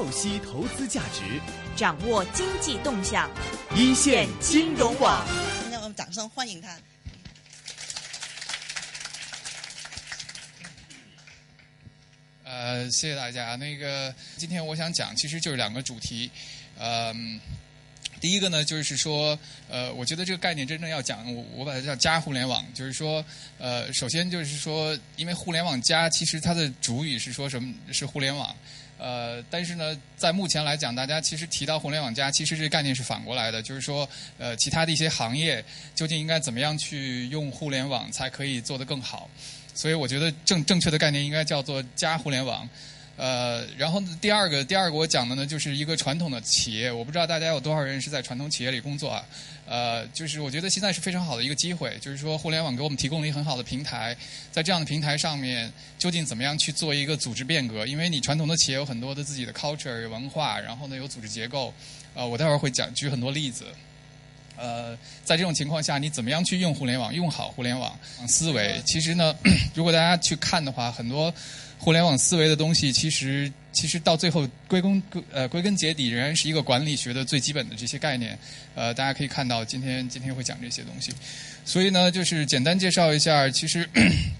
透析投资价值，掌握经济动向，一线金融网。现在我们掌声欢迎他。呃，谢谢大家。那个，今天我想讲，其实就是两个主题。嗯，第一个呢，就是说，呃，我觉得这个概念真正要讲，我我把它叫“加互联网”，就是说，呃，首先就是说，因为“互联网加”其实它的主语是说什么？是互联网。呃，但是呢，在目前来讲，大家其实提到“互联网加”，其实这个概念是反过来的，就是说，呃，其他的一些行业究竟应该怎么样去用互联网才可以做得更好？所以我觉得正正确的概念应该叫做“加互联网”。呃，然后第二个，第二个我讲的呢，就是一个传统的企业。我不知道大家有多少人是在传统企业里工作啊？呃，就是我觉得现在是非常好的一个机会，就是说互联网给我们提供了一个很好的平台，在这样的平台上面，究竟怎么样去做一个组织变革？因为你传统的企业有很多的自己的 culture 文化，然后呢有组织结构。呃，我待会儿会讲举很多例子。呃，在这种情况下，你怎么样去用互联网，用好互联网思维？其实呢，如果大家去看的话，很多。互联网思维的东西，其实其实到最后归根呃归根结底，仍然是一个管理学的最基本的这些概念。呃，大家可以看到，今天今天会讲这些东西。所以呢，就是简单介绍一下，其实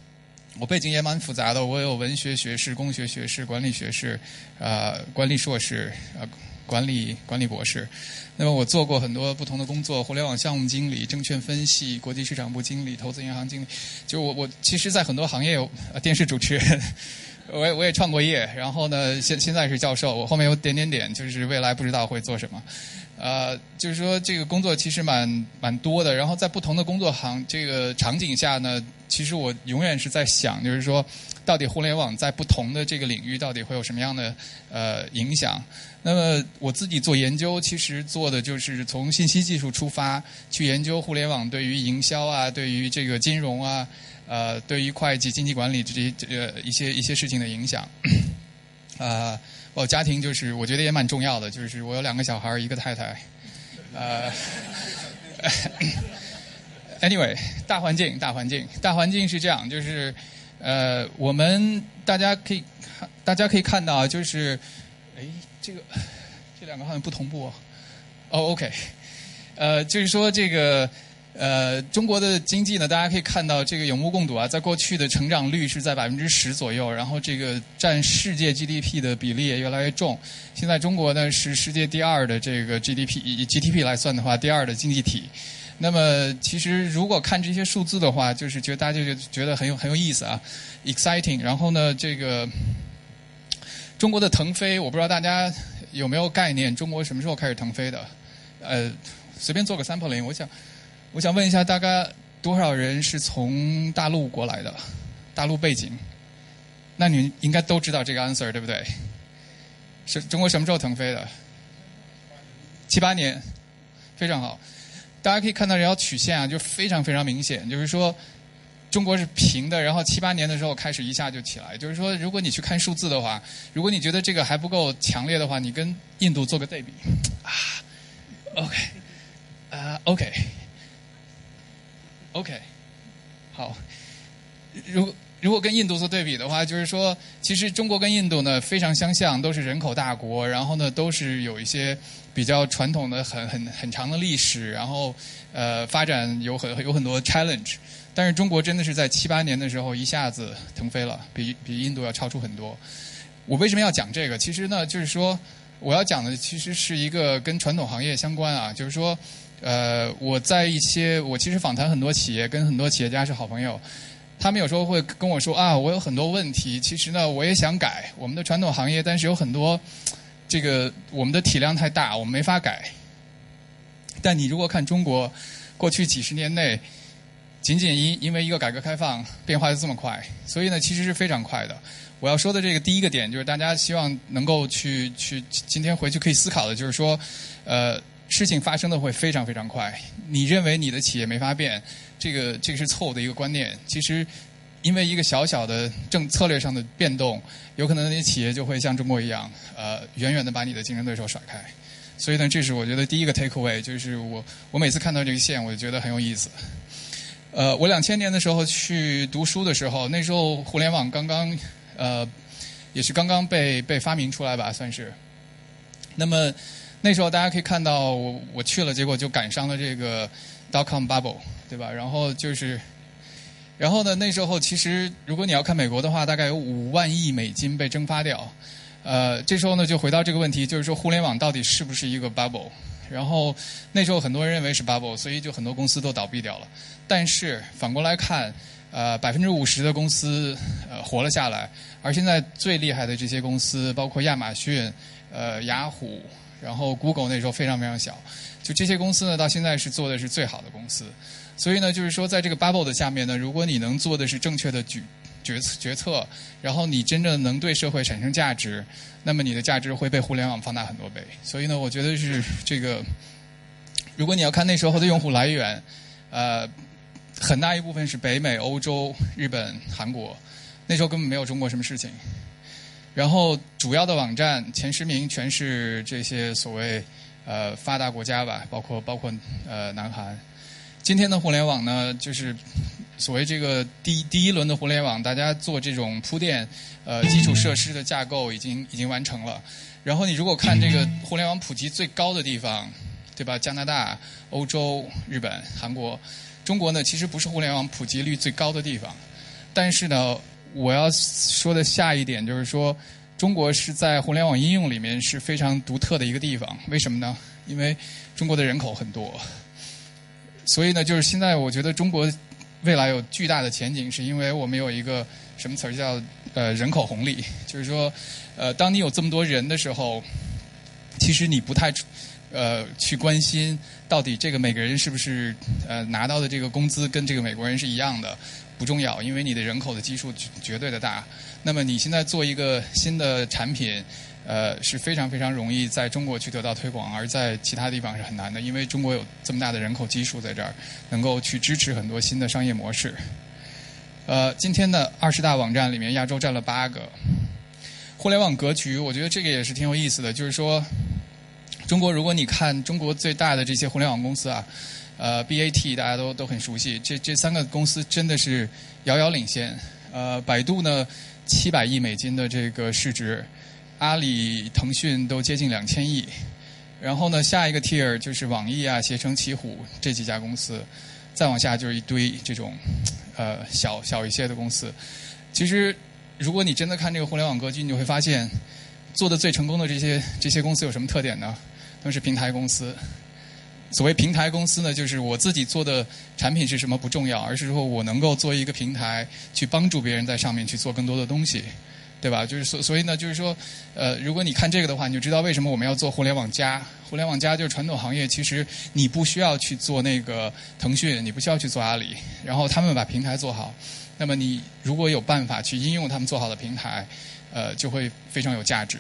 我背景也蛮复杂的，我有文学学士、工学学士、管理学士、呃管理硕士、呃管理管理博士。那么我做过很多不同的工作：互联网项目经理、证券分析、国际市场部经理、投资银行经理。就我我其实，在很多行业有电视主持人。我也我也创过业，然后呢，现现在是教授。我后面有点点点，就是未来不知道会做什么。呃，就是说这个工作其实蛮蛮多的。然后在不同的工作行这个场景下呢，其实我永远是在想，就是说，到底互联网在不同的这个领域到底会有什么样的呃影响？那么我自己做研究，其实做的就是从信息技术出发去研究互联网对于营销啊，对于这个金融啊。呃，对于会计、经济管理这些呃一些一些事情的影响，呃，我家庭就是我觉得也蛮重要的，就是我有两个小孩一个太太，呃，anyway，大环境，大环境，大环境是这样，就是呃，我们大家可以看大家可以看到，就是哎，这个这两个好像不同步哦，哦，OK，呃，就是说这个。呃，中国的经济呢，大家可以看到这个有目共睹啊，在过去的成长率是在百分之十左右，然后这个占世界 GDP 的比例也越来越重。现在中国呢是世界第二的这个 GDP，以 GDP 来算的话，第二的经济体。那么其实如果看这些数字的话，就是觉得大家就觉得很有很有意思啊，exciting。然后呢，这个中国的腾飞，我不知道大家有没有概念，中国什么时候开始腾飞的？呃，随便做个 sampling，我想。我想问一下，大概多少人是从大陆过来的？大陆背景？那你应该都知道这个 answer，对不对？是中国什么时候腾飞的？七八年，非常好。大家可以看到这条曲线啊，就非常非常明显，就是说中国是平的，然后七八年的时候开始一下就起来。就是说，如果你去看数字的话，如果你觉得这个还不够强烈的话，你跟印度做个对比。啊，OK，啊，OK。OK，好。如如果跟印度做对比的话，就是说，其实中国跟印度呢非常相像，都是人口大国，然后呢都是有一些比较传统的、很很很长的历史，然后呃发展有很有很多 challenge。但是中国真的是在七八年的时候一下子腾飞了，比比印度要超出很多。我为什么要讲这个？其实呢，就是说我要讲的其实是一个跟传统行业相关啊，就是说。呃，我在一些我其实访谈很多企业，跟很多企业家是好朋友。他们有时候会跟我说啊，我有很多问题，其实呢，我也想改我们的传统行业，但是有很多这个我们的体量太大，我们没法改。但你如果看中国过去几十年内，仅仅因因为一个改革开放变化就这么快，所以呢，其实是非常快的。我要说的这个第一个点就是，大家希望能够去去今天回去可以思考的，就是说，呃。事情发生的会非常非常快。你认为你的企业没法变，这个这个是错误的一个观念。其实，因为一个小小的政策略上的变动，有可能你企业就会像中国一样，呃，远远的把你的竞争对手甩开。所以呢，这是我觉得第一个 take away，就是我我每次看到这个线，我就觉得很有意思。呃，我两千年的时候去读书的时候，那时候互联网刚刚呃，也是刚刚被被发明出来吧，算是。那么那时候大家可以看到，我我去了，结果就赶上了这个 dot com bubble，对吧？然后就是，然后呢，那时候其实如果你要看美国的话，大概有五万亿美金被蒸发掉。呃，这时候呢，就回到这个问题，就是说互联网到底是不是一个 bubble？然后那时候很多人认为是 bubble，所以就很多公司都倒闭掉了。但是反过来看，呃，百分之五十的公司呃活了下来，而现在最厉害的这些公司，包括亚马逊、呃雅虎，然后 Google 那时候非常非常小，就这些公司呢，到现在是做的是最好的公司。所以呢，就是说在这个 bubble 的下面呢，如果你能做的是正确的举决策决策，然后你真正能对社会产生价值，那么你的价值会被互联网放大很多倍。所以呢，我觉得是这个，如果你要看那时候的用户来源，呃，很大一部分是北美、欧洲、日本、韩国，那时候根本没有中国什么事情。然后主要的网站前十名全是这些所谓呃发达国家吧，包括包括呃南韩。今天的互联网呢，就是。所谓这个第第一轮的互联网，大家做这种铺垫，呃，基础设施的架构已经已经完成了。然后你如果看这个互联网普及最高的地方，对吧？加拿大、欧洲、日本、韩国，中国呢，其实不是互联网普及率最高的地方。但是呢，我要说的下一点就是说，中国是在互联网应用里面是非常独特的一个地方。为什么呢？因为中国的人口很多，所以呢，就是现在我觉得中国。未来有巨大的前景，是因为我们有一个什么词儿叫呃人口红利，就是说，呃，当你有这么多人的时候，其实你不太呃去关心到底这个每个人是不是呃拿到的这个工资跟这个美国人是一样的，不重要，因为你的人口的基数绝对的大。那么你现在做一个新的产品。呃，是非常非常容易在中国去得到推广，而在其他地方是很难的，因为中国有这么大的人口基数在这儿，能够去支持很多新的商业模式。呃，今天的二十大网站里面，亚洲占了八个。互联网格局，我觉得这个也是挺有意思的，就是说，中国如果你看中国最大的这些互联网公司啊，呃，BAT 大家都都很熟悉，这这三个公司真的是遥遥领先。呃，百度呢，七百亿美金的这个市值。阿里、腾讯都接近两千亿，然后呢，下一个 tier 就是网易啊、携程、奇虎这几家公司，再往下就是一堆这种呃小小一些的公司。其实，如果你真的看这个互联网格局，你就会发现，做的最成功的这些这些公司有什么特点呢？都是平台公司。所谓平台公司呢，就是我自己做的产品是什么不重要，而是说我能够做一个平台，去帮助别人在上面去做更多的东西。对吧？就是所所以呢，就是说，呃，如果你看这个的话，你就知道为什么我们要做互联网加。互联网加就是传统行业，其实你不需要去做那个腾讯，你不需要去做阿里，然后他们把平台做好。那么你如果有办法去应用他们做好的平台，呃，就会非常有价值。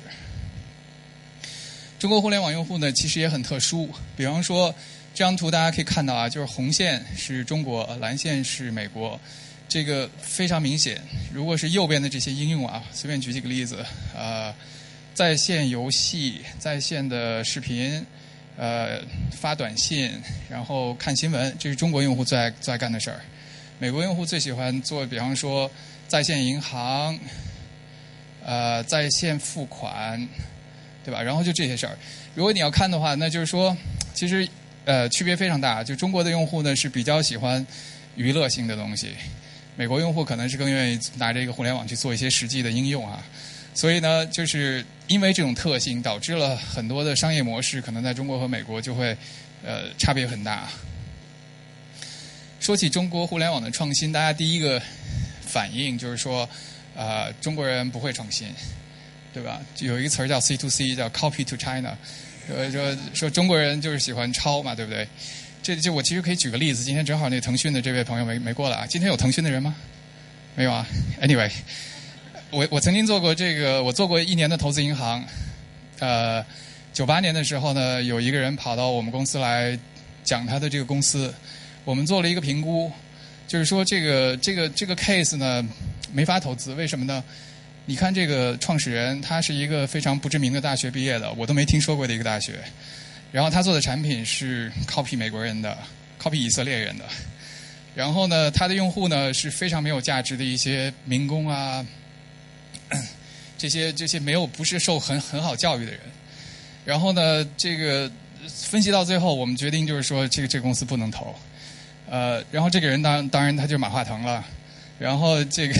中国互联网用户呢，其实也很特殊。比方说，这张图大家可以看到啊，就是红线是中国，蓝线是美国。这个非常明显，如果是右边的这些应用啊，随便举几个例子，呃，在线游戏、在线的视频、呃，发短信，然后看新闻，这是中国用户最爱最爱干的事儿。美国用户最喜欢做，比方说在线银行，呃，在线付款，对吧？然后就这些事儿。如果你要看的话，那就是说，其实呃，区别非常大。就中国的用户呢，是比较喜欢娱乐性的东西。美国用户可能是更愿意拿这个互联网去做一些实际的应用啊，所以呢，就是因为这种特性，导致了很多的商业模式可能在中国和美国就会呃差别很大。说起中国互联网的创新，大家第一个反应就是说，啊，中国人不会创新，对吧？有一个词儿叫 C to C，叫 Copy to China，说说说中国人就是喜欢抄嘛，对不对？这就我其实可以举个例子，今天正好那腾讯的这位朋友没没过来啊。今天有腾讯的人吗？没有啊。Anyway，我我曾经做过这个，我做过一年的投资银行。呃，九八年的时候呢，有一个人跑到我们公司来讲他的这个公司，我们做了一个评估，就是说这个这个这个 case 呢没法投资，为什么呢？你看这个创始人，他是一个非常不知名的大学毕业的，我都没听说过的一个大学。然后他做的产品是 copy 美国人的，copy 以色列人的。然后呢，他的用户呢是非常没有价值的一些民工啊，这些这些没有不是受很很好教育的人。然后呢，这个分析到最后，我们决定就是说，这个这个公司不能投。呃，然后这个人当当然他就马化腾了。然后这个，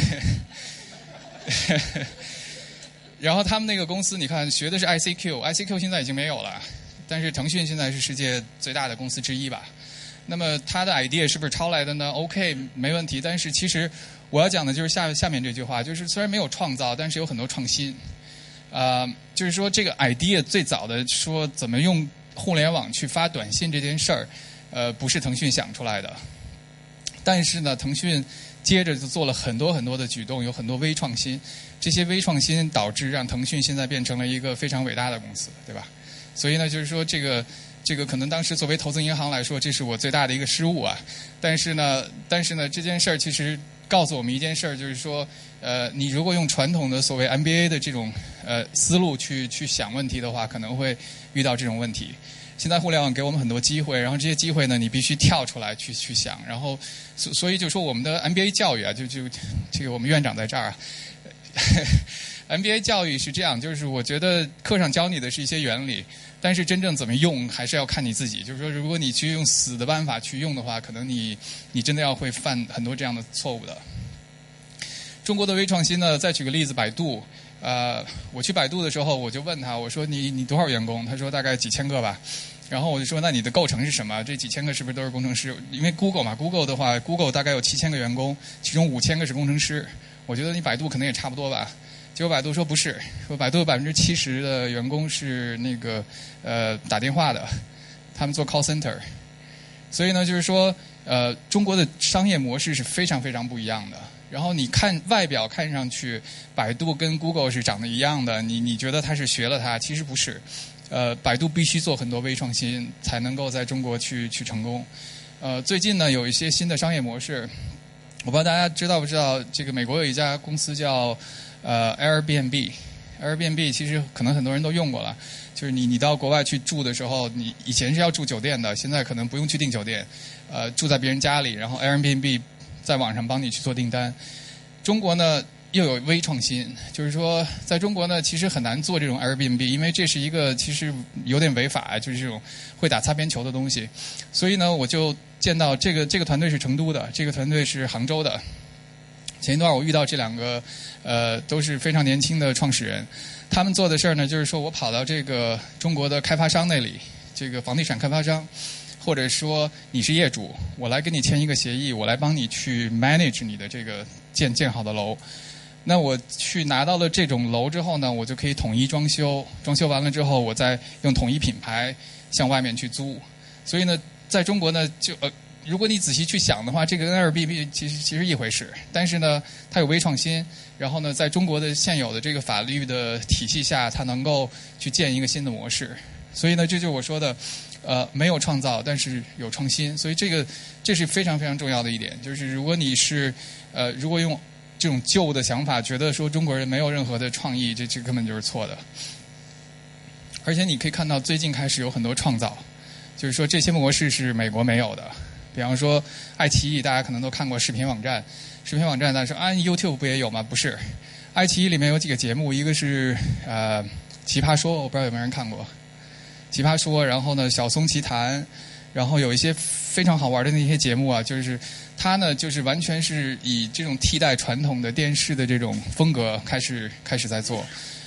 然后他们那个公司，你看学的是 ICQ，ICQ 现在已经没有了，但是腾讯现在是世界最大的公司之一吧。那么他的 idea 是不是抄来的呢？OK，没问题。但是其实我要讲的就是下下面这句话，就是虽然没有创造，但是有很多创新。啊，就是说这个 idea 最早的说怎么用互联网去发短信这件事儿，呃，不是腾讯想出来的。但是呢，腾讯接着就做了很多很多的举动，有很多微创新。这些微创新导致让腾讯现在变成了一个非常伟大的公司，对吧？所以呢，就是说这个这个可能当时作为投资银行来说，这是我最大的一个失误啊。但是呢，但是呢，这件事儿其实告诉我们一件事儿，就是说。呃，你如果用传统的所谓 MBA 的这种呃思路去去想问题的话，可能会遇到这种问题。现在互联网给我们很多机会，然后这些机会呢，你必须跳出来去去想。然后，所所以就说我们的 MBA 教育啊，就就这个我们院长在这儿啊，MBA 教育是这样，就是我觉得课上教你的是一些原理，但是真正怎么用还是要看你自己。就是说，如果你去用死的办法去用的话，可能你你真的要会犯很多这样的错误的。中国的微创新呢？再举个例子，百度。呃，我去百度的时候，我就问他，我说你你多少员工？他说大概几千个吧。然后我就说，那你的构成是什么？这几千个是不是都是工程师？因为 Google 嘛，Google 的话，Google 大概有七千个员工，其中五千个是工程师。我觉得你百度可能也差不多吧。结果百度说不是，说百度百分之七十的员工是那个呃打电话的，他们做 call center。所以呢，就是说，呃，中国的商业模式是非常非常不一样的。然后你看外表看上去，百度跟 Google 是长得一样的，你你觉得它是学了它，其实不是。呃，百度必须做很多微创新，才能够在中国去去成功。呃，最近呢有一些新的商业模式，我不知道大家知道不知道，这个美国有一家公司叫呃 Airbnb，Airbnb 其实可能很多人都用过了，就是你你到国外去住的时候，你以前是要住酒店的，现在可能不用去订酒店，呃，住在别人家里，然后 Airbnb。在网上帮你去做订单，中国呢又有微创新，就是说在中国呢其实很难做这种 Airbnb，因为这是一个其实有点违法，就是这种会打擦边球的东西。所以呢，我就见到这个这个团队是成都的，这个团队是杭州的。前一段我遇到这两个呃都是非常年轻的创始人，他们做的事儿呢就是说我跑到这个中国的开发商那里，这个房地产开发商。或者说你是业主，我来跟你签一个协议，我来帮你去 manage 你的这个建建好的楼。那我去拿到了这种楼之后呢，我就可以统一装修，装修完了之后，我再用统一品牌向外面去租。所以呢，在中国呢，就呃，如果你仔细去想的话，这个 Airbnb 其实其实一回事，但是呢，它有微创新，然后呢，在中国的现有的这个法律的体系下，它能够去建一个新的模式。所以呢，这就是我说的。呃，没有创造，但是有创新，所以这个这是非常非常重要的一点。就是如果你是呃，如果用这种旧的想法，觉得说中国人没有任何的创意，这这根本就是错的。而且你可以看到，最近开始有很多创造，就是说这些模式是美国没有的。比方说，爱奇艺，大家可能都看过视频网站，视频网站，但是啊，YouTube 不也有吗？不是，爱奇艺里面有几个节目，一个是呃《奇葩说》，我不知道有没有人看过。奇葩说，然后呢，小松奇谈，然后有一些非常好玩的那些节目啊，就是它呢，就是完全是以这种替代传统的电视的这种风格开始开始在做。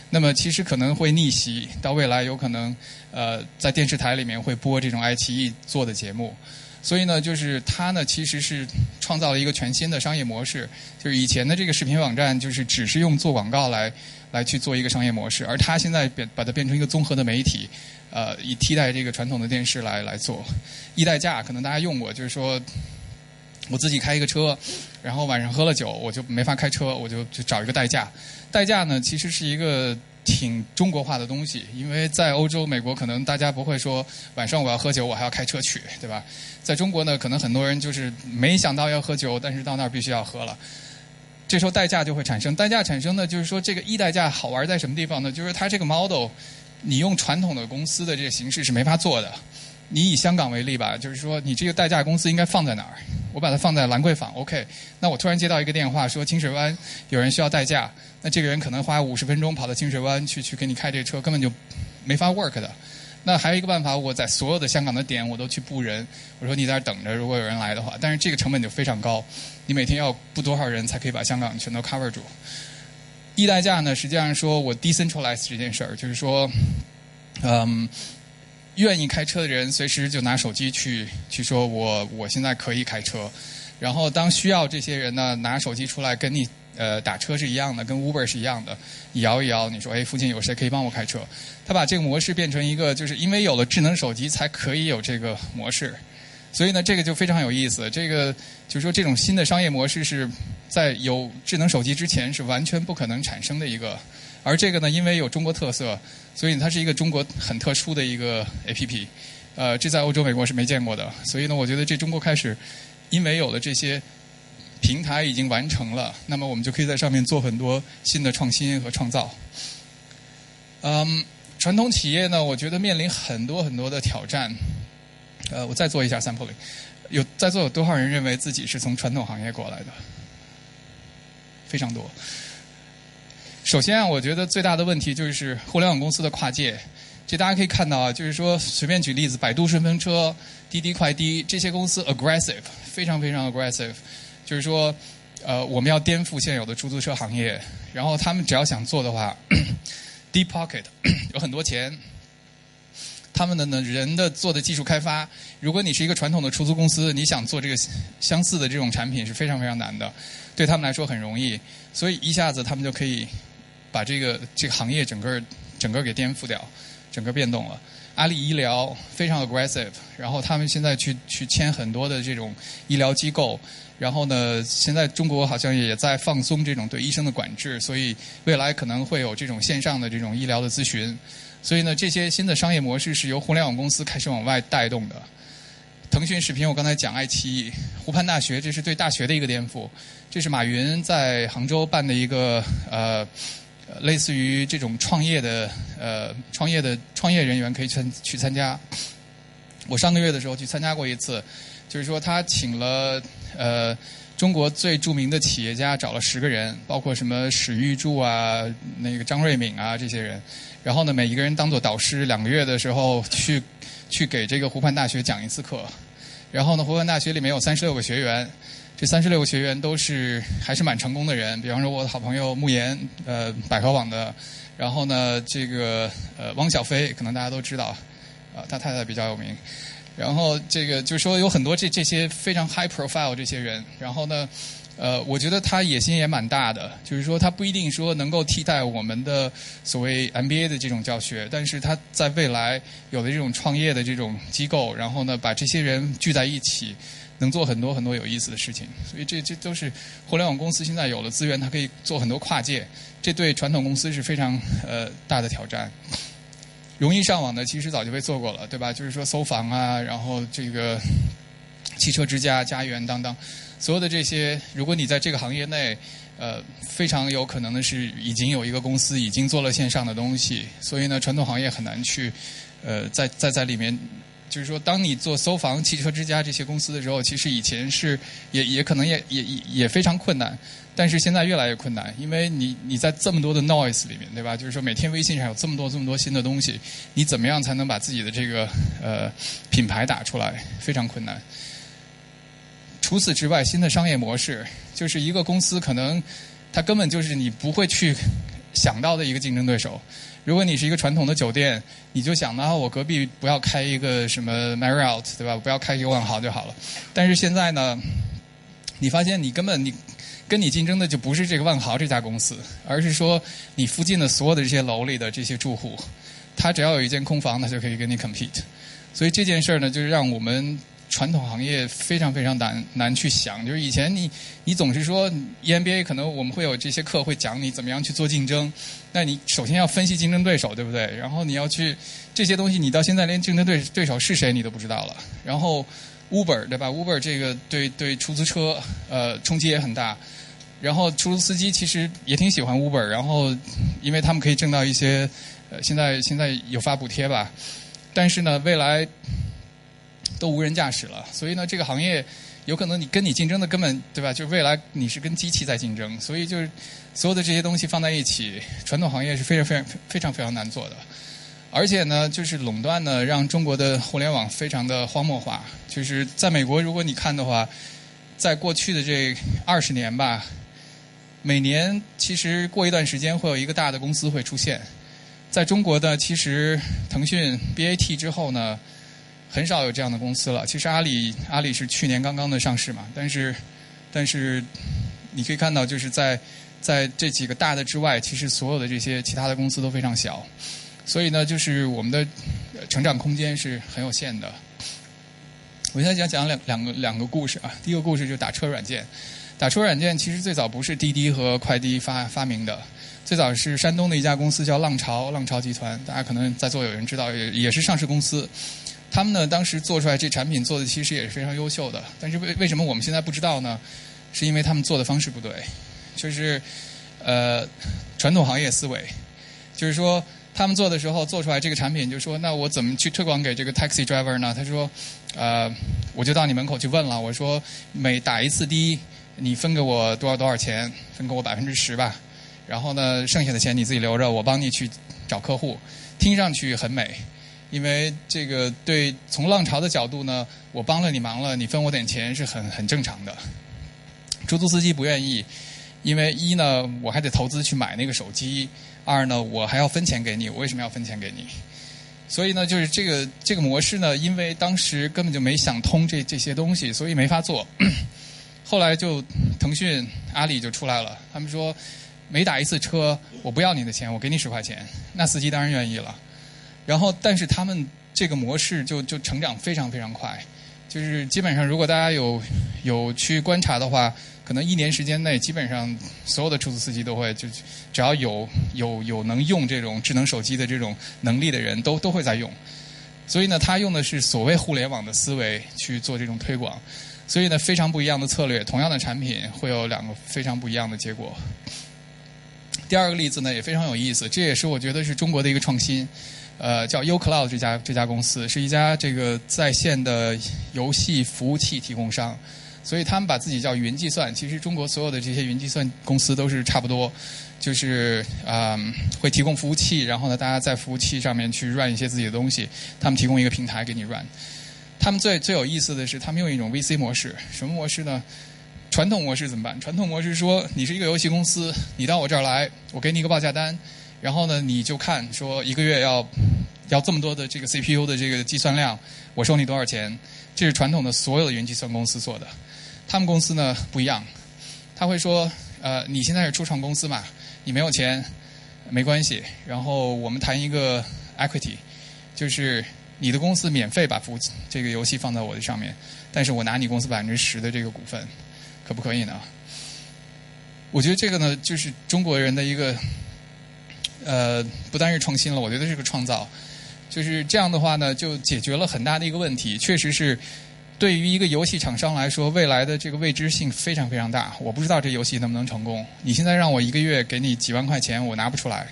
那么其实可能会逆袭，到未来有可能呃在电视台里面会播这种爱奇艺做的节目。所以呢，就是它呢其实是创造了一个全新的商业模式，就是以前的这个视频网站就是只是用做广告来来去做一个商业模式，而它现在变把它变成一个综合的媒体。呃，以替代这个传统的电视来来做，一代驾可能大家用过，就是说，我自己开一个车，然后晚上喝了酒，我就没法开车，我就就找一个代驾。代驾呢，其实是一个挺中国化的东西，因为在欧洲、美国，可能大家不会说晚上我要喝酒，我还要开车去，对吧？在中国呢，可能很多人就是没想到要喝酒，但是到那儿必须要喝了。这时候代驾就会产生，代驾产生呢，就是说这个一代驾好玩在什么地方呢？就是它这个 model。你用传统的公司的这个形式是没法做的。你以香港为例吧，就是说你这个代驾公司应该放在哪儿？我把它放在兰桂坊，OK。那我突然接到一个电话说清水湾有人需要代驾，那这个人可能花五十分钟跑到清水湾去去给你开这车，根本就没法 work 的。那还有一个办法，我在所有的香港的点我都去布人，我说你在这等着，如果有人来的话，但是这个成本就非常高，你每天要布多少人才可以把香港全都 cover 住？一代驾呢，实际上说我 decentralize 这件事儿，就是说，嗯，愿意开车的人随时就拿手机去去说我我现在可以开车，然后当需要这些人呢拿手机出来跟你。呃，打车是一样的，跟 Uber 是一样的，摇一摇，你说，哎，附近有谁可以帮我开车？他把这个模式变成一个，就是因为有了智能手机，才可以有这个模式。所以呢，这个就非常有意思。这个就是说，这种新的商业模式是在有智能手机之前是完全不可能产生的一个。而这个呢，因为有中国特色，所以它是一个中国很特殊的一个 APP。呃，这在欧洲、美国是没见过的。所以呢，我觉得这中国开始，因为有了这些。平台已经完成了，那么我们就可以在上面做很多新的创新和创造。嗯，传统企业呢，我觉得面临很多很多的挑战。呃，我再做一下 sampling，有在座有多少人认为自己是从传统行业过来的？非常多。首先啊，我觉得最大的问题就是互联网公司的跨界。这大家可以看到啊，就是说随便举例子，百度顺风车、滴滴快滴这些公司 aggressive，非常非常 aggressive。就是说，呃，我们要颠覆现有的出租车行业。然后他们只要想做的话，deep pocket 有很多钱。他们的呢人的做的技术开发，如果你是一个传统的出租公司，你想做这个相似的这种产品是非常非常难的。对他们来说很容易，所以一下子他们就可以把这个这个行业整个整个给颠覆掉，整个变动了。阿里医疗非常 aggressive，然后他们现在去去签很多的这种医疗机构。然后呢，现在中国好像也在放松这种对医生的管制，所以未来可能会有这种线上的这种医疗的咨询。所以呢，这些新的商业模式是由互联网公司开始往外带动的。腾讯视频，我刚才讲爱奇艺、湖畔大学，这是对大学的一个颠覆。这是马云在杭州办的一个呃，类似于这种创业的呃创业的创业人员可以参去参加。我上个月的时候去参加过一次。就是说，他请了呃中国最著名的企业家，找了十个人，包括什么史玉柱啊、那个张瑞敏啊这些人。然后呢，每一个人当做导师，两个月的时候去去给这个湖畔大学讲一次课。然后呢，湖畔大学里面有三十六个学员，这三十六个学员都是还是蛮成功的人。比方说，我的好朋友慕言，呃，百合网的。然后呢，这个呃汪小菲，可能大家都知道，啊，他太太比较有名。然后这个就是说有很多这这些非常 high profile 这些人，然后呢，呃，我觉得他野心也蛮大的，就是说他不一定说能够替代我们的所谓 MBA 的这种教学，但是他在未来有的这种创业的这种机构，然后呢把这些人聚在一起，能做很多很多有意思的事情，所以这这都是互联网公司现在有了资源，它可以做很多跨界，这对传统公司是非常呃大的挑战。容易上网的其实早就被做过了，对吧？就是说搜房啊，然后这个汽车之家、家园当当，所有的这些，如果你在这个行业内，呃，非常有可能的是已经有一个公司已经做了线上的东西，所以呢，传统行业很难去，呃，在在在里面，就是说，当你做搜房、汽车之家这些公司的时候，其实以前是也也可能也也也非常困难。但是现在越来越困难，因为你你在这么多的 noise 里面，对吧？就是说每天微信上有这么多这么多新的东西，你怎么样才能把自己的这个呃品牌打出来？非常困难。除此之外，新的商业模式就是一个公司可能它根本就是你不会去想到的一个竞争对手。如果你是一个传统的酒店，你就想到我隔壁不要开一个什么 Marriott，对吧？不要开一个万豪就好了。但是现在呢，你发现你根本你。跟你竞争的就不是这个万豪这家公司，而是说你附近的所有的这些楼里的这些住户，他只要有一间空房，他就可以跟你 compete。所以这件事儿呢，就是让我们传统行业非常非常难难去想。就是以前你你总是说 EMBA 可能我们会有这些课会讲你怎么样去做竞争，那你首先要分析竞争对手，对不对？然后你要去这些东西，你到现在连竞争对对手是谁你都不知道了。然后 Uber 对吧？Uber 这个对对出租车呃冲击也很大，然后出租司机其实也挺喜欢 Uber，然后因为他们可以挣到一些呃现在现在有发补贴吧，但是呢未来都无人驾驶了，所以呢这个行业有可能你跟你竞争的根本对吧？就未来你是跟机器在竞争，所以就是所有的这些东西放在一起，传统行业是非常非常非常非常难做的。而且呢，就是垄断呢，让中国的互联网非常的荒漠化。就是在美国，如果你看的话，在过去的这二十年吧，每年其实过一段时间会有一个大的公司会出现。在中国呢，其实腾讯 BAT 之后呢，很少有这样的公司了。其实阿里阿里是去年刚刚的上市嘛，但是但是你可以看到，就是在在这几个大的之外，其实所有的这些其他的公司都非常小。所以呢，就是我们的成长空间是很有限的。我现在讲讲两两个两个故事啊。第一个故事就是打车软件。打车软件其实最早不是滴滴和快滴发发明的，最早是山东的一家公司叫浪潮，浪潮集团，大家可能在座有人知道，也也是上市公司。他们呢当时做出来这产品做的其实也是非常优秀的，但是为为什么我们现在不知道呢？是因为他们做的方式不对，就是呃传统行业思维，就是说。他们做的时候做出来这个产品，就说那我怎么去推广给这个 taxi driver 呢？他说，呃，我就到你门口去问了，我说每打一次的，你分给我多少多少钱？分给我百分之十吧。然后呢，剩下的钱你自己留着，我帮你去找客户。听上去很美，因为这个对从浪潮的角度呢，我帮了你忙了，你分我点钱是很很正常的。出租司机不愿意，因为一呢，我还得投资去买那个手机。二呢，我还要分钱给你，我为什么要分钱给你？所以呢，就是这个这个模式呢，因为当时根本就没想通这这些东西，所以没法做。后来就腾讯、阿里就出来了，他们说每打一次车，我不要你的钱，我给你十块钱，那司机当然愿意了。然后，但是他们这个模式就就成长非常非常快，就是基本上如果大家有有去观察的话。可能一年时间内，基本上所有的出租司机都会就只要有有有能用这种智能手机的这种能力的人都都会在用。所以呢，他用的是所谓互联网的思维去做这种推广。所以呢，非常不一样的策略，同样的产品会有两个非常不一样的结果。第二个例子呢也非常有意思，这也是我觉得是中国的一个创新。呃，叫 uCloud 这家这家公司是一家这个在线的游戏服务器提供商。所以他们把自己叫云计算，其实中国所有的这些云计算公司都是差不多，就是啊会提供服务器，然后呢大家在服务器上面去 run 一些自己的东西，他们提供一个平台给你 run。他们最最有意思的是，他们用一种 VC 模式，什么模式呢？传统模式怎么办？传统模式说你是一个游戏公司，你到我这儿来，我给你一个报价单，然后呢你就看说一个月要要这么多的这个 CPU 的这个计算量，我收你多少钱？这是传统的所有的云计算公司做的。他们公司呢不一样，他会说，呃，你现在是初创公司嘛，你没有钱，没关系，然后我们谈一个 equity，就是你的公司免费把服这个游戏放在我的上面，但是我拿你公司百分之十的这个股份，可不可以呢？我觉得这个呢，就是中国人的一个，呃，不单是创新了，我觉得是个创造，就是这样的话呢，就解决了很大的一个问题，确实是。对于一个游戏厂商来说，未来的这个未知性非常非常大。我不知道这游戏能不能成功。你现在让我一个月给你几万块钱，我拿不出来。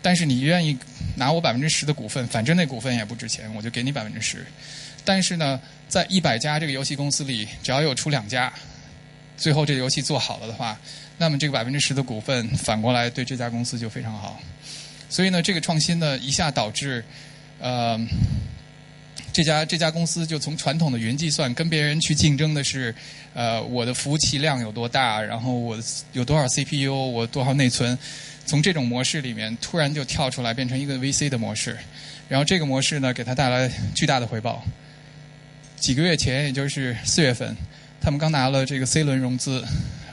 但是你愿意拿我百分之十的股份，反正那股份也不值钱，我就给你百分之十。但是呢，在一百家这个游戏公司里，只要有出两家，最后这个游戏做好了的话，那么这个百分之十的股份反过来对这家公司就非常好。所以呢，这个创新呢，一下导致，呃。这家这家公司就从传统的云计算跟别人去竞争的是，呃，我的服务器量有多大，然后我有多少 CPU，我多少内存，从这种模式里面突然就跳出来变成一个 VC 的模式，然后这个模式呢给他带来巨大的回报。几个月前，也就是四月份，他们刚拿了这个 C 轮融资，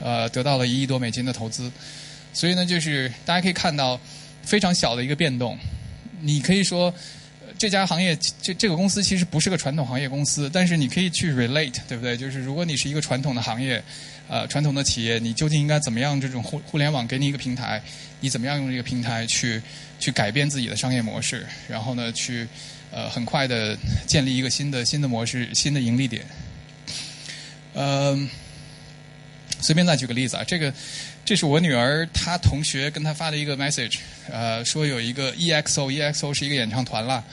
呃，得到了一亿多美金的投资，所以呢，就是大家可以看到非常小的一个变动，你可以说。这家行业，这这个公司其实不是个传统行业公司，但是你可以去 relate，对不对？就是如果你是一个传统的行业，呃，传统的企业，你究竟应该怎么样？这种互互联网给你一个平台，你怎么样用这个平台去去改变自己的商业模式？然后呢，去呃很快的建立一个新的新的模式、新的盈利点。嗯，随便再举个例子啊，这个这是我女儿她同学跟她发的一个 message，呃，说有一个 EXO，EXO 是一个演唱团了。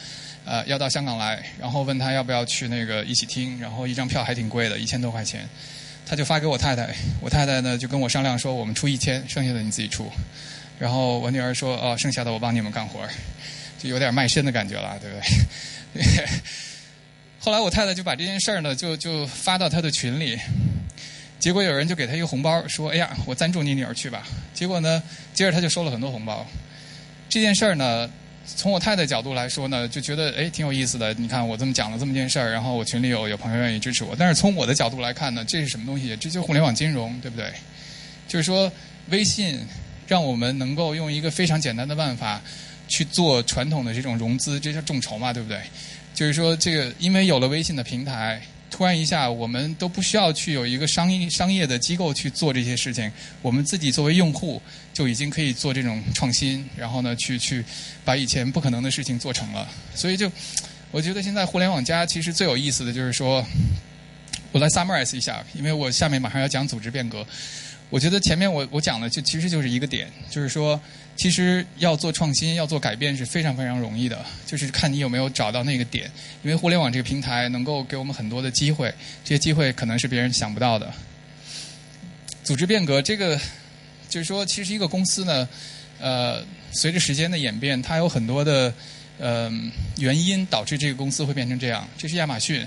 呃，要到香港来，然后问他要不要去那个一起听，然后一张票还挺贵的，一千多块钱，他就发给我太太，我太太呢就跟我商量说，我们出一千，剩下的你自己出，然后我女儿说，哦，剩下的我帮你们干活儿，就有点卖身的感觉了，对不对？后来我太太就把这件事儿呢，就就发到她的群里，结果有人就给她一个红包，说：“哎呀，我赞助你女儿去吧。”结果呢，接着她就收了很多红包。这件事儿呢，从我太太角度来说呢，就觉得哎挺有意思的。你看我这么讲了这么件事儿，然后我群里有有朋友愿意支持我。但是从我的角度来看呢，这是什么东西？这就互联网金融，对不对？就是说，微信让我们能够用一个非常简单的办法去做传统的这种融资，这叫众筹嘛，对不对？就是说，这个因为有了微信的平台，关一下，我们都不需要去有一个商业商业的机构去做这些事情，我们自己作为用户就已经可以做这种创新，然后呢，去去把以前不可能的事情做成了。所以就，我觉得现在互联网加其实最有意思的就是说，我来 summarize 一下，因为我下面马上要讲组织变革。我觉得前面我我讲的就其实就是一个点，就是说，其实要做创新、要做改变是非常非常容易的，就是看你有没有找到那个点。因为互联网这个平台能够给我们很多的机会，这些机会可能是别人想不到的。组织变革这个，就是说，其实一个公司呢，呃，随着时间的演变，它有很多的呃原因导致这个公司会变成这样。这是亚马逊。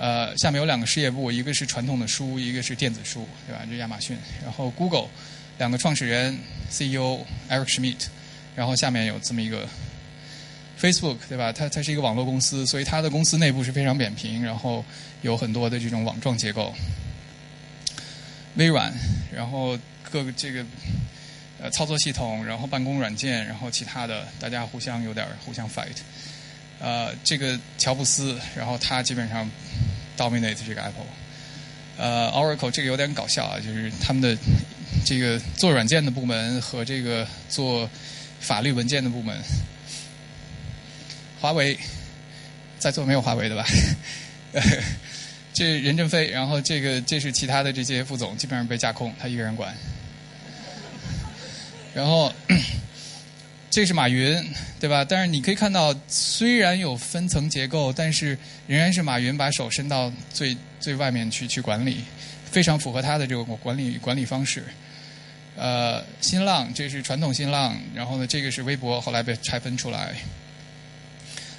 呃，下面有两个事业部，一个是传统的书，一个是电子书，对吧？这亚马逊，然后 Google 两个创始人 CEO Eric Schmidt，然后下面有这么一个 Facebook，对吧？它它是一个网络公司，所以它的公司内部是非常扁平，然后有很多的这种网状结构。微软，然后各个这个呃操作系统，然后办公软件，然后其他的，大家互相有点互相 fight。呃，这个乔布斯，然后他基本上 dominate 这个 Apple。呃，Oracle 这个有点搞笑啊，就是他们的这个做软件的部门和这个做法律文件的部门。华为在座没有华为的吧？这任正非，然后这个这是其他的这些副总，基本上被架空，他一个人管。然后。这是马云，对吧？但是你可以看到，虽然有分层结构，但是仍然是马云把手伸到最最外面去去管理，非常符合他的这个管理管理方式。呃，新浪这是传统新浪，然后呢，这个是微博，后来被拆分出来。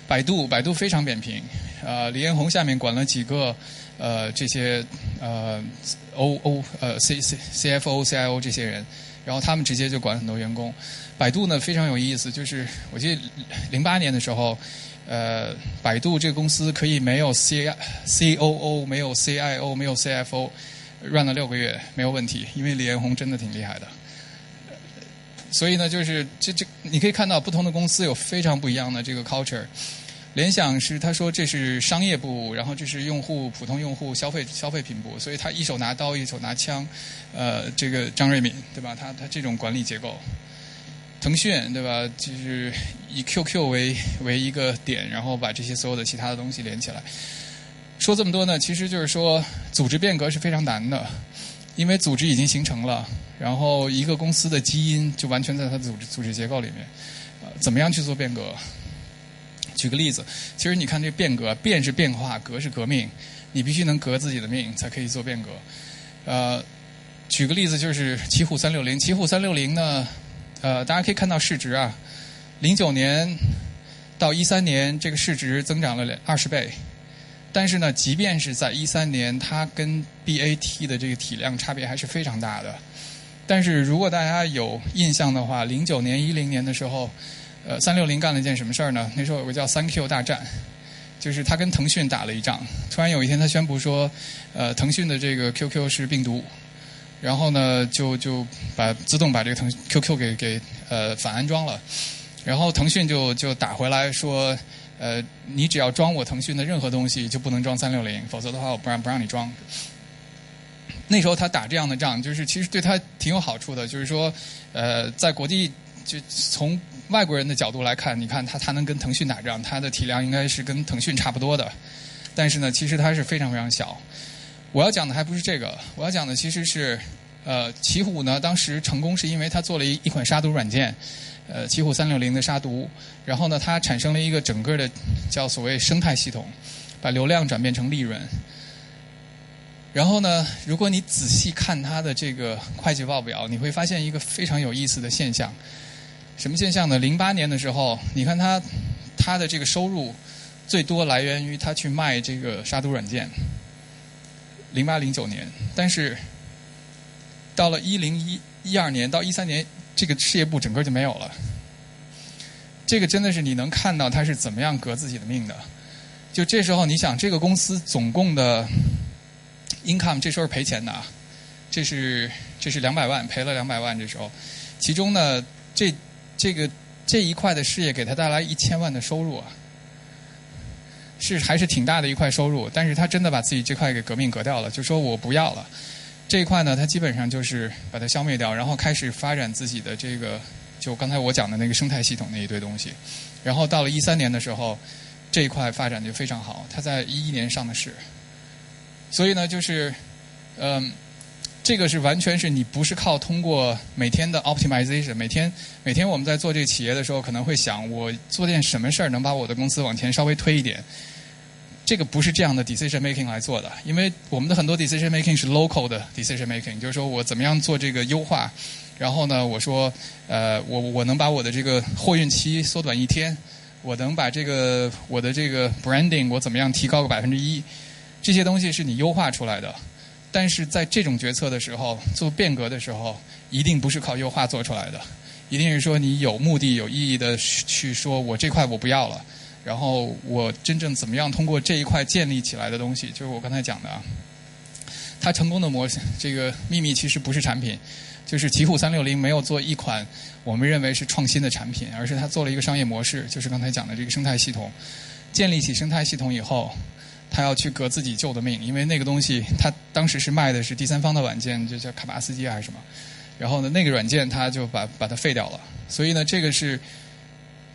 百度，百度非常扁平，呃，李彦宏下面管了几个呃这些呃 O O 呃 C C C F O C I O 这些人。然后他们直接就管很多员工。百度呢非常有意思，就是我记得零八年的时候，呃，百度这个公司可以没有 C C O O，没有 C I O，没有 C F O，run 了六个月没有问题，因为李彦宏真的挺厉害的。所以呢，就是这这你可以看到不同的公司有非常不一样的这个 culture。联想是他说这是商业部，然后这是用户普通用户消费消费品部，所以他一手拿刀一手拿枪，呃，这个张瑞敏对吧？他他这种管理结构，腾讯对吧？就是以 QQ 为为一个点，然后把这些所有的其他的东西连起来。说这么多呢，其实就是说组织变革是非常难的，因为组织已经形成了，然后一个公司的基因就完全在它的组织组织结构里面，呃，怎么样去做变革？举个例子，其实你看这变革，变是变化，革是革命，你必须能革自己的命，才可以做变革。呃，举个例子就是奇虎三六零，奇虎三六零呢，呃，大家可以看到市值啊，零九年到一三年这个市值增长了二十倍，但是呢，即便是在一三年，它跟 BAT 的这个体量差别还是非常大的。但是如果大家有印象的话，零九年、一零年的时候。呃，三六零干了一件什么事儿呢？那时候有个叫三 Q 大战，就是他跟腾讯打了一仗。突然有一天，他宣布说，呃，腾讯的这个 QQ 是病毒，然后呢，就就把自动把这个腾 QQ 给给呃反安装了。然后腾讯就就打回来说，呃，你只要装我腾讯的任何东西，就不能装三六零，否则的话，我不让不让你装。那时候他打这样的仗，就是其实对他挺有好处的，就是说，呃，在国际就从外国人的角度来看，你看他他能跟腾讯打仗，他的体量应该是跟腾讯差不多的，但是呢，其实他是非常非常小。我要讲的还不是这个，我要讲的其实是，呃，奇虎呢当时成功是因为它做了一一款杀毒软件，呃，奇虎三六零的杀毒，然后呢，它产生了一个整个的叫所谓生态系统，把流量转变成利润。然后呢，如果你仔细看它的这个会计报表，你会发现一个非常有意思的现象。什么现象呢？零八年的时候，你看它它的这个收入最多来源于他去卖这个杀毒软件。零八零九年，但是到了一零一一二年到一三年，这个事业部整个就没有了。这个真的是你能看到他是怎么样革自己的命的。就这时候，你想这个公司总共的 income 这时候是赔钱的啊，这是这是两百万赔了两百万这时候，其中呢这这个这一块的事业给他带来一千万的收入啊。是还是挺大的一块收入，但是他真的把自己这块给革命革掉了，就说我不要了。这一块呢，他基本上就是把它消灭掉，然后开始发展自己的这个，就刚才我讲的那个生态系统那一堆东西。然后到了一三年的时候，这一块发展就非常好，他在一一年上的市。所以呢，就是嗯，这个是完全是你不是靠通过每天的 optimization，每天每天我们在做这个企业的时候，可能会想我做件什么事儿能把我的公司往前稍微推一点。这个不是这样的 decision making 来做的，因为我们的很多 decision making 是 local 的 decision making，就是说我怎么样做这个优化，然后呢，我说，呃，我我能把我的这个货运期缩短一天，我能把这个我的这个 branding 我怎么样提高个百分之一，这些东西是你优化出来的，但是在这种决策的时候，做变革的时候，一定不是靠优化做出来的，一定是说你有目的、有意义的去说，我这块我不要了。然后我真正怎么样通过这一块建立起来的东西，就是我刚才讲的啊。它成功的模式，这个秘密其实不是产品，就是奇虎三六零没有做一款我们认为是创新的产品，而是它做了一个商业模式，就是刚才讲的这个生态系统。建立起生态系统以后，他要去革自己旧的命，因为那个东西他当时是卖的是第三方的软件，就叫卡巴斯基还是什么。然后呢，那个软件他就把把它废掉了。所以呢，这个是。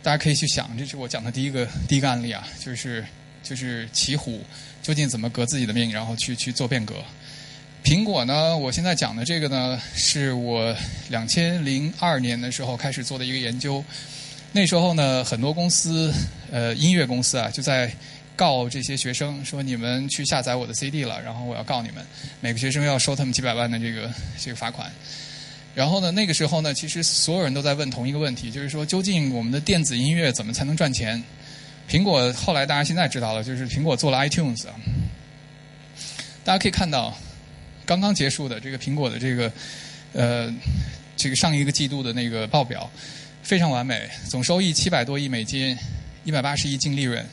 大家可以去想，这是我讲的第一个第一个案例啊，就是就是奇虎究竟怎么革自己的命，然后去去做变革。苹果呢，我现在讲的这个呢，是我两千零二年的时候开始做的一个研究。那时候呢，很多公司呃音乐公司啊就在告这些学生，说你们去下载我的 CD 了，然后我要告你们，每个学生要收他们几百万的这个这个罚款。然后呢，那个时候呢，其实所有人都在问同一个问题，就是说，究竟我们的电子音乐怎么才能赚钱？苹果后来大家现在知道了，就是苹果做了 iTunes。大家可以看到，刚刚结束的这个苹果的这个呃这个上一个季度的那个报表非常完美，总收益七百多亿美金，一百八十亿净利润，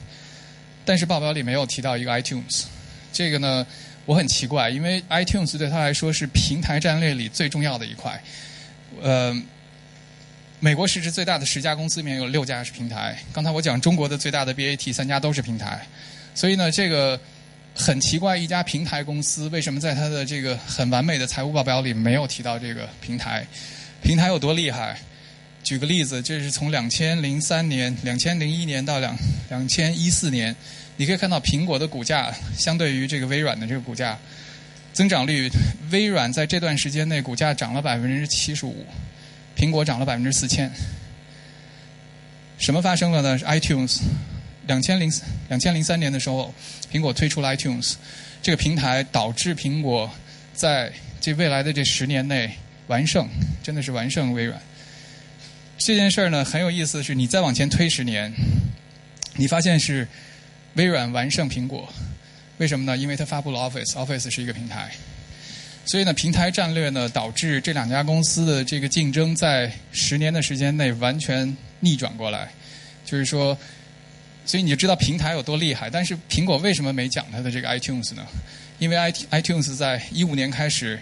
但是报表里没有提到一个 iTunes。这个呢？我很奇怪，因为 iTunes 对他来说是平台战略里最重要的一块。呃，美国市值最大的十家公司里面有六家是平台。刚才我讲中国的最大的 BAT 三家都是平台，所以呢，这个很奇怪，一家平台公司为什么在它的这个很完美的财务报表里没有提到这个平台？平台有多厉害？举个例子，这是从两千零三年、两千零一年到两两千一四年。你可以看到苹果的股价相对于这个微软的这个股价增长率，微软在这段时间内股价涨了百分之七十五，苹果涨了百分之四千。什么发生了呢？iTunes 两千零两千零三年的时候，苹果推出了 iTunes 这个平台，导致苹果在这未来的这十年内完胜，真的是完胜微软。这件事儿呢很有意思是，你再往前推十年，你发现是。微软完胜苹果，为什么呢？因为它发布了 Office，Office 是一个平台，所以呢，平台战略呢导致这两家公司的这个竞争在十年的时间内完全逆转过来。就是说，所以你就知道平台有多厉害。但是苹果为什么没讲它的这个 iTunes 呢？因为 iTunes 在一五年开始，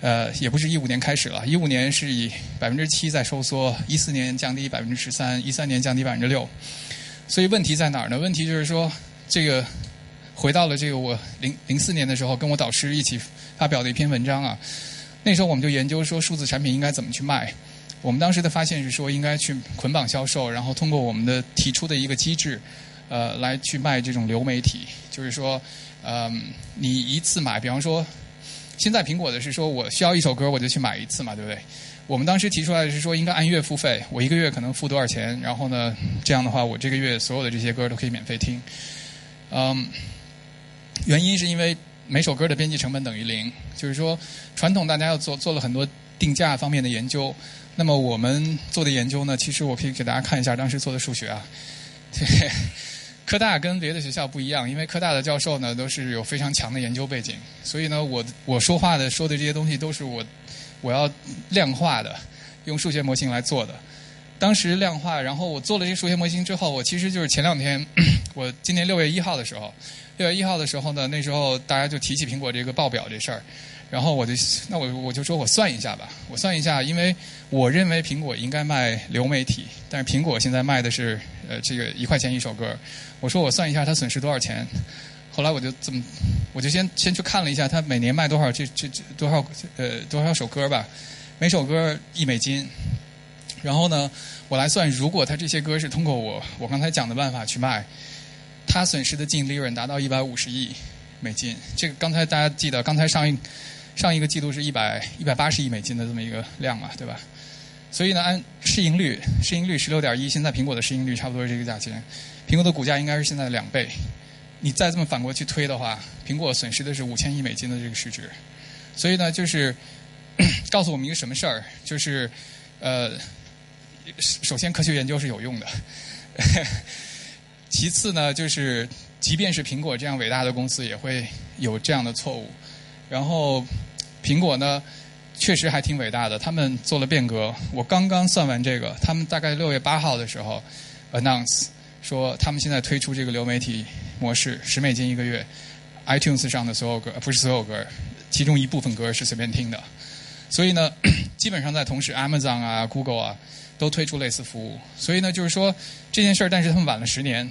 呃，也不是一五年开始了，一五年是以百分之七在收缩，一四年降低百分之十三，一三年降低百分之六。所以问题在哪儿呢？问题就是说，这个回到了这个我零零四年的时候，跟我导师一起发表的一篇文章啊。那时候我们就研究说，数字产品应该怎么去卖。我们当时的发现是说，应该去捆绑销售，然后通过我们的提出的一个机制，呃，来去卖这种流媒体。就是说，嗯，你一次买，比方说，现在苹果的是说我需要一首歌，我就去买一次嘛，对不对？我们当时提出来的是说，应该按月付费，我一个月可能付多少钱，然后呢，这样的话，我这个月所有的这些歌都可以免费听。嗯，原因是因为每首歌的编辑成本等于零，就是说，传统大家要做做了很多定价方面的研究，那么我们做的研究呢，其实我可以给大家看一下当时做的数学啊。对，科大跟别的学校不一样，因为科大的教授呢都是有非常强的研究背景，所以呢，我我说话的说的这些东西都是我我要量化的，用数学模型来做的。当时量化，然后我做了这数学模型之后，我其实就是前两天，我今年六月一号的时候，六月一号的时候呢，那时候大家就提起苹果这个报表这事儿，然后我就那我我就说我算一下吧，我算一下，因为我认为苹果应该卖流媒体，但是苹果现在卖的是呃这个一块钱一首歌，我说我算一下它损失多少钱，后来我就这么，我就先先去看了一下他每年卖多少这这这多少呃多少首歌吧，每首歌一美金。然后呢，我来算，如果他这些歌是通过我我刚才讲的办法去卖，他损失的净利润达到一百五十亿美金。这个刚才大家记得，刚才上一上一个季度是一百一百八十亿美金的这么一个量嘛，对吧？所以呢，按市盈率，市盈率十六点一，现在苹果的市盈率差不多是这个价钱，苹果的股价应该是现在的两倍。你再这么反过去推的话，苹果损失的是五千亿美金的这个市值。所以呢，就是 告诉我们一个什么事儿，就是呃。首先，科学研究是有用的。其次呢，就是即便是苹果这样伟大的公司，也会有这样的错误。然后，苹果呢，确实还挺伟大的，他们做了变革。我刚刚算完这个，他们大概六月八号的时候 announce 说，他们现在推出这个流媒体模式，十美金一个月，iTunes 上的所有歌，不是所有歌，其中一部分歌是随便听的。所以呢，基本上在同时，Amazon 啊，Google 啊。都推出类似服务，所以呢，就是说这件事儿，但是他们晚了十年。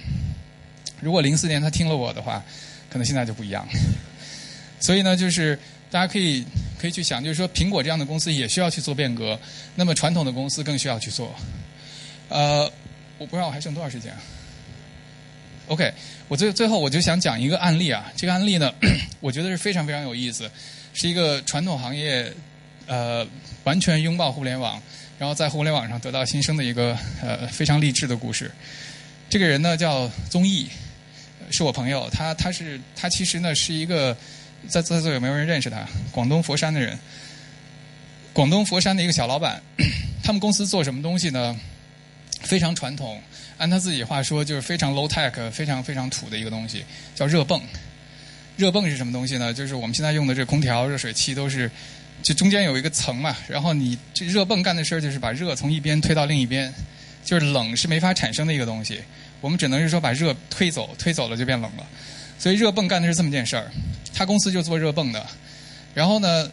如果零四年他听了我的话，可能现在就不一样。所以呢，就是大家可以可以去想，就是说苹果这样的公司也需要去做变革，那么传统的公司更需要去做。呃，我不知道我还剩多少时间。OK，我最最后我就想讲一个案例啊，这个案例呢，我觉得是非常非常有意思，是一个传统行业呃完全拥抱互联网。然后在互联网上得到新生的一个呃非常励志的故事。这个人呢叫宗毅，是我朋友。他他是他其实呢是一个在在座有没有人认识他？广东佛山的人，广东佛山的一个小老板。他们公司做什么东西呢？非常传统，按他自己话说就是非常 low tech，非常非常土的一个东西，叫热泵。热泵是什么东西呢？就是我们现在用的这空调、热水器都是。就中间有一个层嘛，然后你这热泵干的事儿就是把热从一边推到另一边，就是冷是没法产生的一个东西，我们只能是说把热推走，推走了就变冷了。所以热泵干的是这么件事儿，他公司就做热泵的。然后呢，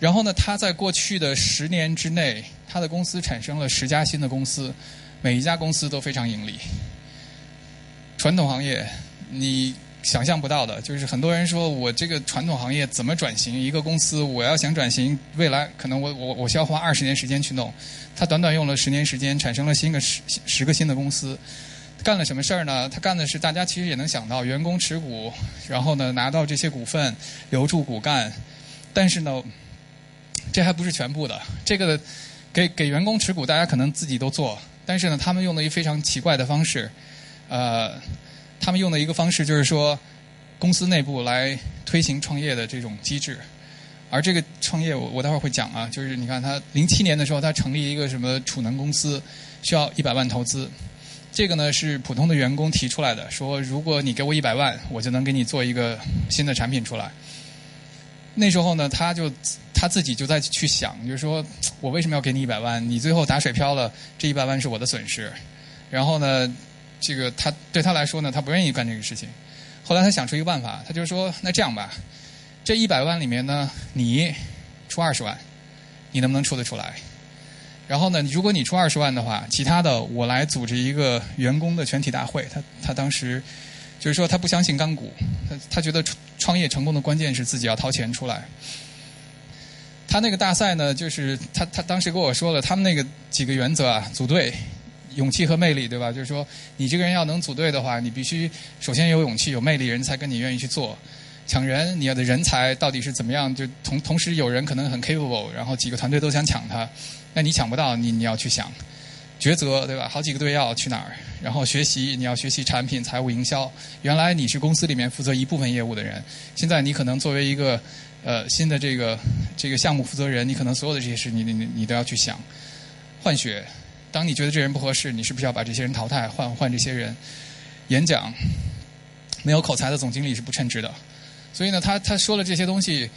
然后呢，他在过去的十年之内，他的公司产生了十家新的公司，每一家公司都非常盈利。传统行业，你。想象不到的，就是很多人说我这个传统行业怎么转型？一个公司我要想转型，未来可能我我我需要花二十年时间去弄。他短短用了十年时间，产生了新个十十个新的公司，干了什么事儿呢？他干的是大家其实也能想到，员工持股，然后呢拿到这些股份，留住骨干。但是呢，这还不是全部的。这个给给员工持股，大家可能自己都做，但是呢，他们用了一非常奇怪的方式，呃。他们用的一个方式就是说，公司内部来推行创业的这种机制，而这个创业我我待会儿会讲啊，就是你看他零七年的时候，他成立一个什么储能公司，需要一百万投资，这个呢是普通的员工提出来的，说如果你给我一百万，我就能给你做一个新的产品出来。那时候呢，他就他自己就在去想，就是说 我为什么要给你一百万？你最后打水漂了，这一百万是我的损失。然后呢？这个他对他来说呢，他不愿意干这个事情。后来他想出一个办法，他就说：“那这样吧，这一百万里面呢，你出二十万，你能不能出得出来？然后呢，如果你出二十万的话，其他的我来组织一个员工的全体大会。他他当时就是说他不相信钢股，他他觉得创业成功的关键是自己要掏钱出来。他那个大赛呢，就是他他当时跟我说了，他们那个几个原则啊，组队。”勇气和魅力，对吧？就是说，你这个人要能组队的话，你必须首先有勇气、有魅力，人才跟你愿意去做。抢人，你要的人才到底是怎么样？就同同时有人可能很 capable，然后几个团队都想抢他，那你抢不到，你你要去想抉择，对吧？好几个队要去哪儿？然后学习，你要学习产品、财务、营销。原来你是公司里面负责一部分业务的人，现在你可能作为一个呃新的这个这个项目负责人，你可能所有的这些事，你你你都要去想换血。当你觉得这人不合适，你是不是要把这些人淘汰，换换这些人？演讲没有口才的总经理是不称职的。所以呢，他他说了这些东西，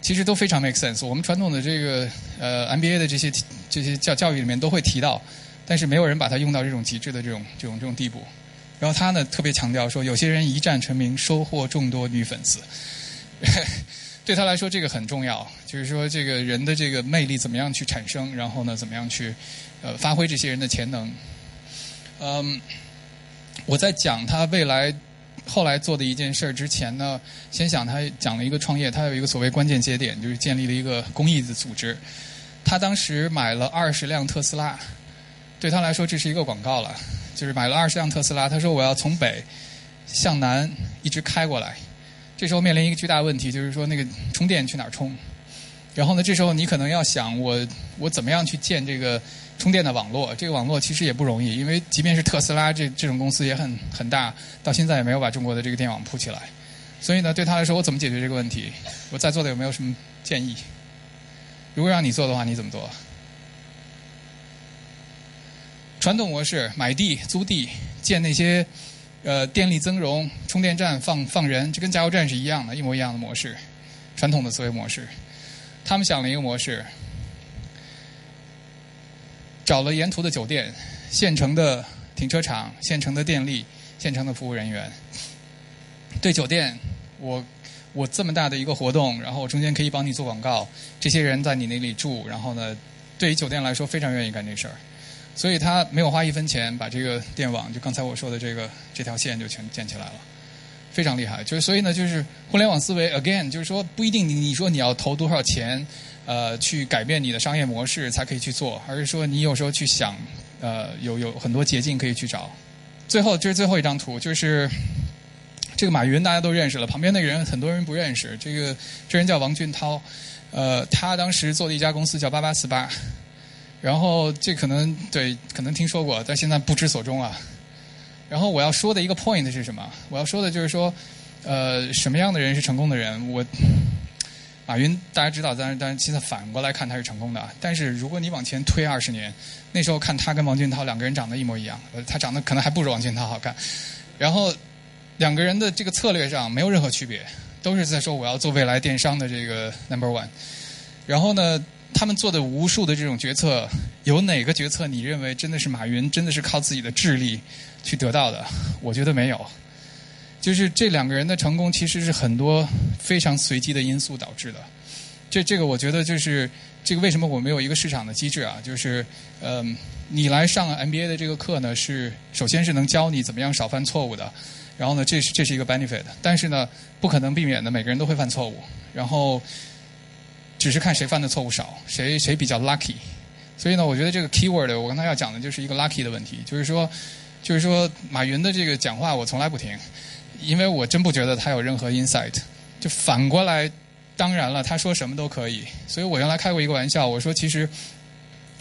其实都非常 make sense。我们传统的这个呃 MBA 的这些这些教教育里面都会提到，但是没有人把它用到这种极致的这种这种这种地步。然后他呢特别强调说，有些人一战成名，收获众多女粉丝。对他来说，这个很重要，就是说这个人的这个魅力怎么样去产生，然后呢，怎么样去呃发挥这些人的潜能。嗯，我在讲他未来。后来做的一件事儿之前呢，先想他讲了一个创业，他有一个所谓关键节点，就是建立了一个公益的组织。他当时买了二十辆特斯拉，对他来说这是一个广告了，就是买了二十辆特斯拉。他说我要从北向南一直开过来，这时候面临一个巨大问题，就是说那个充电去哪儿充？然后呢，这时候你可能要想我我怎么样去建这个。充电的网络，这个网络其实也不容易，因为即便是特斯拉这这种公司也很很大，到现在也没有把中国的这个电网铺起来。所以呢，对他来说，我怎么解决这个问题？我在座的有没有什么建议？如果让你做的话，你怎么做？传统模式，买地、租地、建那些呃电力增容、充电站放放人，这跟加油站是一样的，一模一样的模式，传统的思维模式。他们想了一个模式。找了沿途的酒店、现成的停车场、现成的电力、现成的服务人员。对酒店，我我这么大的一个活动，然后我中间可以帮你做广告，这些人在你那里住，然后呢，对于酒店来说非常愿意干这事儿，所以他没有花一分钱，把这个电网就刚才我说的这个这条线就全建起来了，非常厉害。就是所以呢，就是互联网思维 again，就是说不一定你你说你要投多少钱。呃，去改变你的商业模式才可以去做，而是说你有时候去想，呃，有有很多捷径可以去找。最后，这是最后一张图，就是这个马云大家都认识了，旁边那个人很多人不认识。这个这人叫王俊涛，呃，他当时做的一家公司叫八八四八，然后这可能对可能听说过，但现在不知所踪啊。然后我要说的一个 point 是什么？我要说的就是说，呃，什么样的人是成功的人？我。马云大家知道，但是但是现在反过来看他是成功的。但是如果你往前推二十年，那时候看他跟王俊涛两个人长得一模一样，他长得可能还不如王俊涛好看。然后两个人的这个策略上没有任何区别，都是在说我要做未来电商的这个 number one。然后呢，他们做的无数的这种决策，有哪个决策你认为真的是马云真的是靠自己的智力去得到的？我觉得没有。就是这两个人的成功，其实是很多非常随机的因素导致的。这这个，我觉得就是这个为什么我们有一个市场的机制啊？就是嗯，你来上 MBA 的这个课呢，是首先是能教你怎么样少犯错误的。然后呢，这是这是一个 benefit。但是呢，不可能避免的，每个人都会犯错误。然后只是看谁犯的错误少，谁谁比较 lucky。所以呢，我觉得这个 keyword 我刚才要讲的就是一个 lucky 的问题。就是说，就是说马云的这个讲话我从来不听。因为我真不觉得他有任何 insight，就反过来，当然了，他说什么都可以。所以我原来开过一个玩笑，我说其实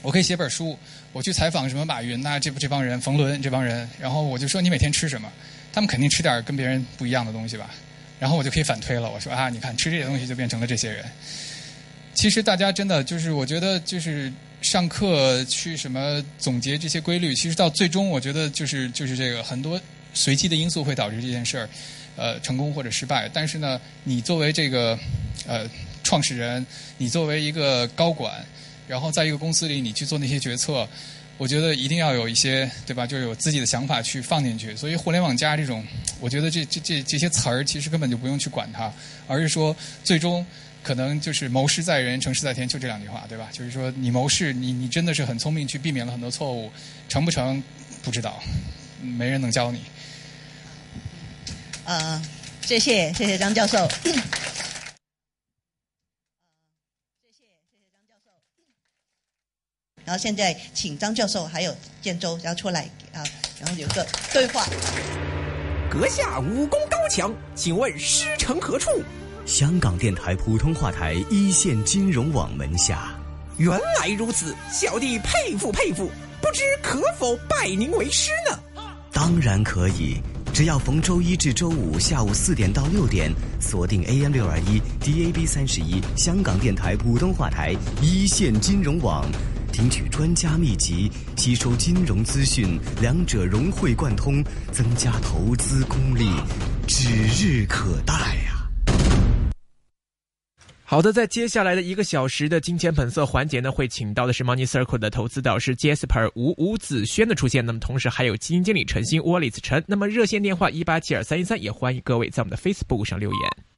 我可以写本书，我去采访什么马云呐，这这帮人，冯仑这帮人，然后我就说你每天吃什么？他们肯定吃点跟别人不一样的东西吧？然后我就可以反推了，我说啊，你看吃这些东西就变成了这些人。其实大家真的就是，我觉得就是上课去什么总结这些规律，其实到最终，我觉得就是就是这个很多。随机的因素会导致这件事儿，呃，成功或者失败。但是呢，你作为这个呃创始人，你作为一个高管，然后在一个公司里你去做那些决策，我觉得一定要有一些对吧？就是有自己的想法去放进去。所以“互联网加”这种，我觉得这这这这些词儿其实根本就不用去管它，而是说最终可能就是谋事在人，成事在天，就这两句话，对吧？就是说你谋事，你你真的是很聪明，去避免了很多错误，成不成不知道，没人能教你。呃，谢谢谢谢张教授。谢谢谢谢张教授。然后现在请张教授还有建州然后出来啊，然后有个对话。阁下武功高强，请问师承何处？香港电台普通话台一线金融网门下。原来如此，小弟佩服佩服，不知可否拜您为师呢？当然可以。只要逢周一至周五下午四点到六点，锁定 AM 六二一 DAB 三十一香港电台普通话台一线金融网，听取专家秘籍，吸收金融资讯，两者融会贯通，增加投资功力，指日可待呀、好的，在接下来的一个小时的金钱本色环节呢，会请到的是 Money Circle 的投资导师 Jasper 吴吴子轩的出现。那么同时还有基金经理陈鑫 Wallace 陈。那么热线电话一八七二三一三，也欢迎各位在我们的 Facebook 上留言。